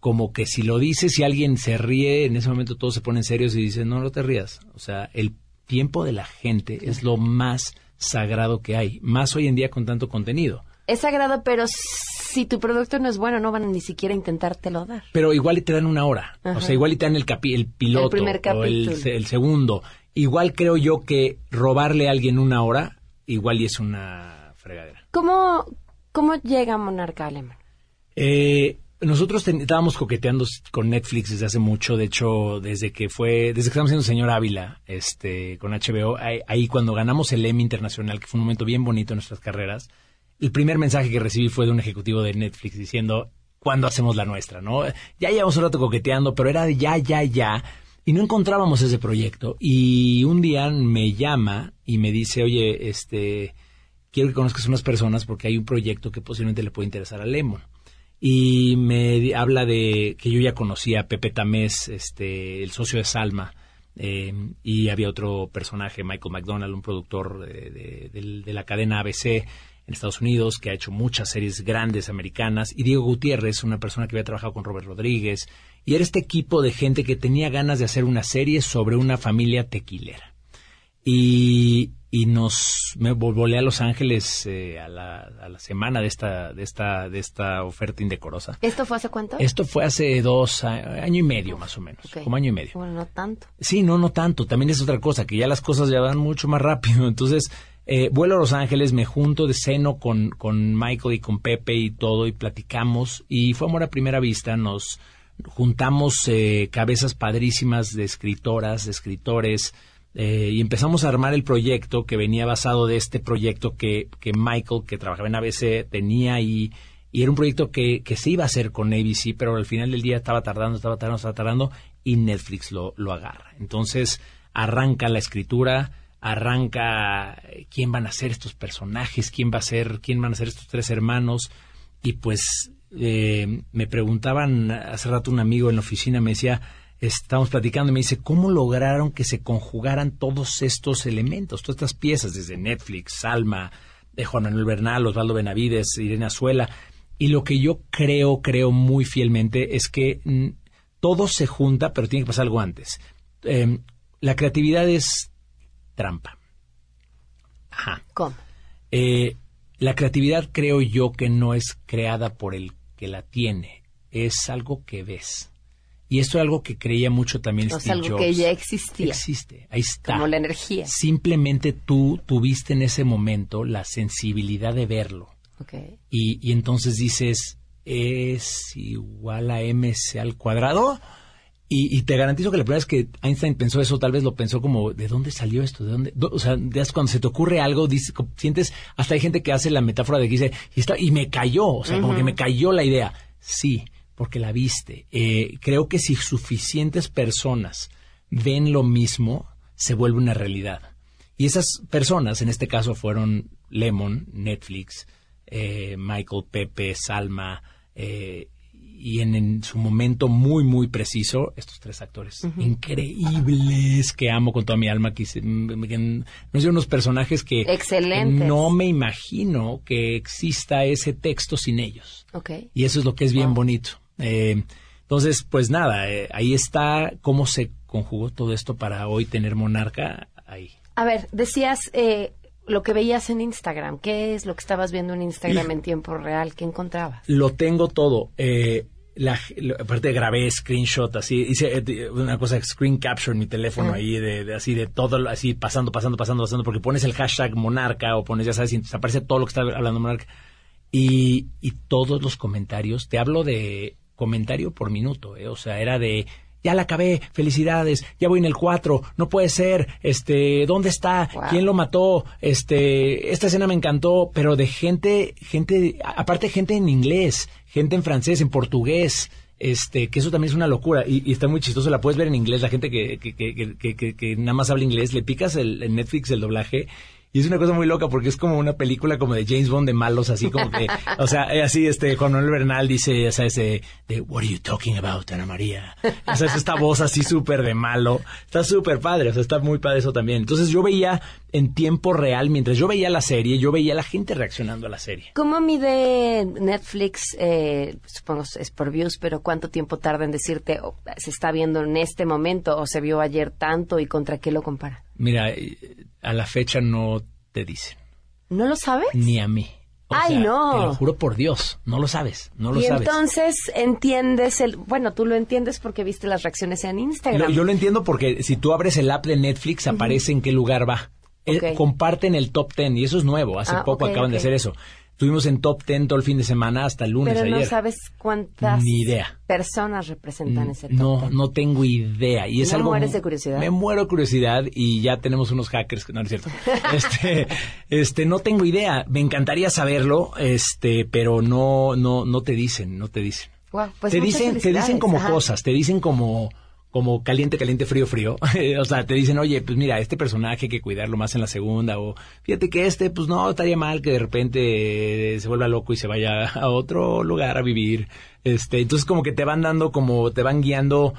Speaker 33: como que si lo dices y alguien se ríe, en ese momento todos se ponen serios y dicen, no, no te rías. O sea, el tiempo de la gente es lo más sagrado que hay, más hoy en día con tanto contenido.
Speaker 11: Es sagrado, pero si tu producto no es bueno, no van a ni siquiera intentártelo dar.
Speaker 33: Pero igual te dan una hora. O sea, igual te dan el, capi el piloto
Speaker 11: El primer
Speaker 33: o el,
Speaker 11: capítulo.
Speaker 33: el segundo. Igual creo yo que robarle a alguien una hora, igual y es una fregadera.
Speaker 11: ¿Cómo, cómo llega Monarca Alemán?
Speaker 33: Eh, nosotros ten- estábamos coqueteando con Netflix desde hace mucho, de hecho, desde que fue, desde que estábamos haciendo Señor Ávila, este, con HBO, ahí, ahí cuando ganamos el Emmy Internacional, que fue un momento bien bonito en nuestras carreras, el primer mensaje que recibí fue de un ejecutivo de Netflix diciendo, ¿cuándo hacemos la nuestra? ¿no? Ya llevamos un rato coqueteando, pero era de ya, ya, ya, y no encontrábamos ese proyecto. Y un día me llama y me dice, oye, este, quiero que conozcas unas personas porque hay un proyecto que posiblemente le puede interesar a Lemon. Y me habla de que yo ya conocía a Pepe Tamés, este, el socio de Salma, eh, y había otro personaje, Michael McDonald, un productor de, de- de la cadena ABC en Estados Unidos, que ha hecho muchas series grandes americanas, y Diego Gutiérrez, una persona que había trabajado con Robert Rodríguez, y era este equipo de gente que tenía ganas de hacer una serie sobre una familia tequilera y, y nos me vol- volé a Los Ángeles eh, a, la, a la semana de esta de esta de esta oferta indecorosa.
Speaker 11: ¿Esto fue hace cuánto?
Speaker 33: Esto fue hace dos año y medio más o menos, como año y medio.
Speaker 11: Bueno, no tanto.
Speaker 33: Sí, no, no tanto. También es otra cosa, que ya las cosas ya van mucho más rápido. Entonces, eh, vuelo a Los Ángeles, me junto de seno con, con Michael y con Pepe y todo, y platicamos. Y fue amor a primera vista. Nos juntamos eh, cabezas padrísimas de escritoras, de escritores, eh, y empezamos a armar el proyecto que venía basado de este proyecto que, que Michael, que trabajaba en ABC, tenía y, y era un proyecto que, que se iba a hacer con ABC, pero al final del día estaba tardando, estaba tardando, estaba tardando y Netflix lo, lo agarra. Entonces arranca la escritura, arranca eh, quién van a ser estos personajes, quién va a ser, quién van a ser estos tres hermanos y pues eh, me preguntaban hace rato un amigo en la oficina me decía estábamos platicando y me dice cómo lograron que se conjugaran todos estos elementos, todas estas piezas desde Netflix, Salma, de Juan Manuel Bernal, Osvaldo Benavides, Irene Azuela y lo que yo creo, creo muy fielmente es que mm, todo se junta, pero tiene que pasar algo antes. Eh, la creatividad es trampa. Ajá.
Speaker 11: ¿Cómo?
Speaker 33: Eh, la creatividad creo yo que no es creada por el que la tiene, es algo que ves. Y esto es algo que creía mucho también Steve
Speaker 11: sea, algo
Speaker 33: Jobs.
Speaker 11: que ya existía.
Speaker 33: Existe, ahí está.
Speaker 11: Como la energía.
Speaker 33: Simplemente tú tuviste en ese momento la sensibilidad de verlo.
Speaker 11: Ok.
Speaker 33: Y, y entonces dices, es igual a mc al cuadrado. Y, y te garantizo que la primera vez que Einstein pensó eso, tal vez lo pensó como, ¿de dónde salió esto? ¿De dónde? Do- O sea, cuando se te ocurre algo, dices, sientes, hasta hay gente que hace la metáfora de que dice, y, está, y me cayó, o sea, como que me cayó la idea. Sí, porque la viste. Eh, creo que si suficientes personas ven lo mismo, se vuelve una realidad. Y esas personas, en este caso, fueron Lemon, Netflix, eh, Michael, Pepe, Salma, eh, y en, en su momento muy, muy preciso, estos tres actores increíbles que amo con toda mi alma, que, no sé, unos personajes que
Speaker 11: Excelentes.
Speaker 33: no me imagino que exista ese texto sin ellos. Y eso es lo que es bien bonito. Eh, entonces, pues nada, eh, ahí está cómo se conjugó todo esto para hoy tener Monarca ahí.
Speaker 11: A ver, decías eh, lo que veías en Instagram. ¿Qué es lo que estabas viendo en Instagram en tiempo real? ¿Qué encontrabas?
Speaker 33: Lo tengo todo. Eh, la, aparte grabé screenshot así, hice eh, una cosa, screen capture en mi teléfono
Speaker 11: Ah.
Speaker 33: ahí, de, de así de todo, así pasando, pasando, pasando, pasando, porque pones el hashtag monarca o pones, ya sabes, y te aparece todo lo que está hablando monarca. Y, y todos los comentarios, te hablo de comentario por minuto, eh, o sea, era de, ya la acabé, felicidades, ya voy en el 4, no puede ser, este, ¿dónde está?
Speaker 11: Wow.
Speaker 33: ¿Quién lo mató? Este, esta escena me encantó, pero de gente, gente, aparte gente en inglés, gente en francés, en portugués, este, que eso también es una locura y, y está muy chistoso, la puedes ver en inglés, la gente que, que, que, que- que- que- que nada más habla inglés, le picas el, en Netflix el doblaje y es una cosa muy loca porque es como una película como de James Bond de malos, así como que, o sea, eh, así este Juan Manuel Bernal dice, ya sabes, de, What are you talking about, Ana María? O sea, es esta voz así súper de malo. Está súper padre, o sea, está muy padre eso también. Entonces yo veía en tiempo real, mientras yo veía la serie, yo veía a la gente reaccionando a la serie.
Speaker 11: ¿Cómo mide Netflix? eh, supongo es por views, pero ¿cuánto tiempo tarda en decirte oh, se está viendo en este momento o se vio ayer tanto y contra qué lo compara?
Speaker 33: Mira, eh, a la fecha no te dicen,
Speaker 11: ¿No lo sabes?
Speaker 33: ni a mí.
Speaker 11: Ay, no.
Speaker 33: Te lo juro por Dios, no lo sabes, no lo
Speaker 11: y
Speaker 33: sabes.
Speaker 11: entonces entiendes el, bueno, tú lo entiendes porque viste las reacciones en Instagram.
Speaker 33: yo lo entiendo porque si tú abres el app de Netflix aparece en qué lugar va. Eh, comparten el top ten y eso es nuevo, hace
Speaker 11: Ah,
Speaker 33: poco acaban de hacer eso. Estuvimos en top ten todo el fin de semana hasta el lunes
Speaker 11: Pero no
Speaker 33: ayer.
Speaker 11: sabes cuántas
Speaker 33: Ni idea.
Speaker 11: personas representan ese top
Speaker 33: No,
Speaker 11: ten.
Speaker 33: no tengo idea. Y es
Speaker 11: ¿No
Speaker 33: algo.
Speaker 11: mueres de curiosidad?
Speaker 33: Me muero de curiosidad y ya tenemos unos hackers que no, no es cierto. este, este, no tengo idea. Me encantaría saberlo, este, pero no, no, no te dicen, no te dicen.
Speaker 11: Pues
Speaker 33: te dicen, te dicen como
Speaker 11: Ajá.
Speaker 33: cosas, te dicen como, como caliente, caliente, frío, frío. o sea, te dicen, oye, pues mira, este personaje hay que cuidarlo más en la segunda, o fíjate que este, pues no, estaría mal que de repente eh, se vuelva loco y se vaya a otro lugar a vivir. Este, entonces como que te van dando, como te van guiando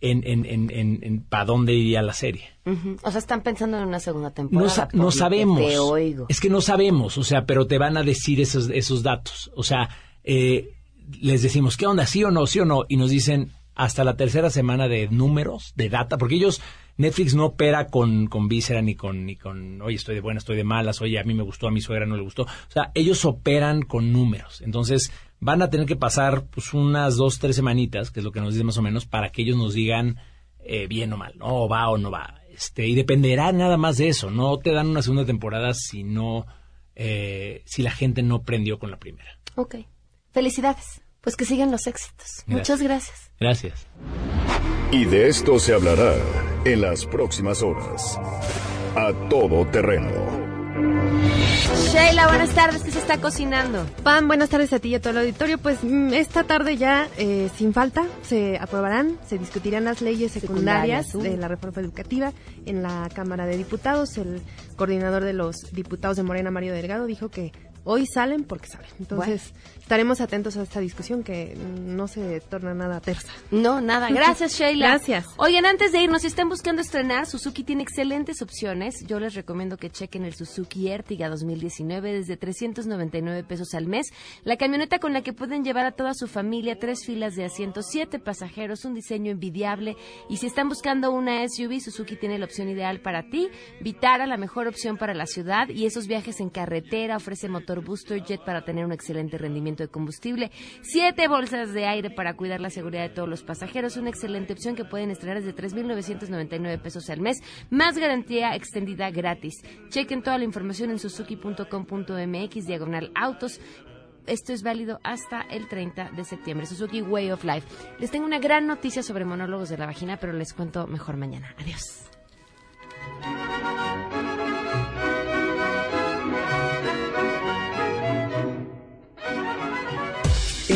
Speaker 33: en, en, en, en, en para dónde iría la serie.
Speaker 11: O sea, están pensando en una segunda temporada.
Speaker 33: No, sa- no
Speaker 11: que
Speaker 33: sabemos.
Speaker 11: te oigo.
Speaker 33: Es que no sabemos, o sea, pero te van a decir esos, esos datos. O sea, eh, les decimos, ¿qué onda? ¿Sí o no? ¿Sí o no? Y nos dicen hasta la tercera semana de números, de data, porque ellos, Netflix no opera con, con víscera ni con, ni con, oye, estoy de buenas, estoy de malas, oye, a mí me gustó, a mi suegra no le gustó. O sea, ellos operan con números. Entonces, van a tener que pasar pues unas dos, tres semanitas, que es lo que nos dicen más o menos, para que ellos nos digan eh, bien o mal, ¿no? O va o no va. Este, y dependerá nada más de eso. No te dan una segunda temporada si no, eh, si la gente no prendió con la primera.
Speaker 11: Ok. Felicidades. Pues que sigan los éxitos. Muchas gracias.
Speaker 33: Gracias.
Speaker 1: Y de esto se hablará en las próximas horas. A todo terreno.
Speaker 11: Sheila, buenas tardes. ¿Qué se está cocinando?
Speaker 34: Pam, buenas tardes a ti y a todo el auditorio. Pues mm, esta tarde ya, eh, sin falta, se aprobarán, se discutirán las leyes secundarias,
Speaker 11: Secundarias, uh.
Speaker 34: de la reforma educativa en la Cámara de Diputados. El coordinador de los diputados de Morena, Mario Delgado, dijo que hoy salen porque salen. Entonces, estaremos atentos a esta discusión que no se torna nada tersa.
Speaker 11: No, nada. Gracias, Sheila.
Speaker 34: Gracias.
Speaker 11: Oigan, antes de irnos, si están buscando estrenar, Suzuki tiene excelentes opciones. Yo les recomiendo que chequen el Suzuki Ertiga 2019 desde 399 pesos al mes. La camioneta con la que pueden llevar a toda su familia, tres filas de asientos, siete pasajeros, un diseño envidiable. Y si están buscando una SUV, Suzuki tiene la opción ideal para ti. Vitara, la mejor opción para la ciudad. Y esos viajes en carretera ofrece motor Booster Jet para tener un excelente rendimiento de combustible. Siete bolsas de aire para cuidar la seguridad de todos los pasajeros. Una excelente opción que pueden estrenar desde 3.999 pesos al mes. Más garantía extendida gratis. Chequen toda la información en suzuki.com.mx diagonal autos. Esto es válido hasta el 30 de septiembre. Suzuki Way of Life. Les tengo una gran noticia sobre monólogos de la vagina, pero les cuento mejor mañana. Adiós.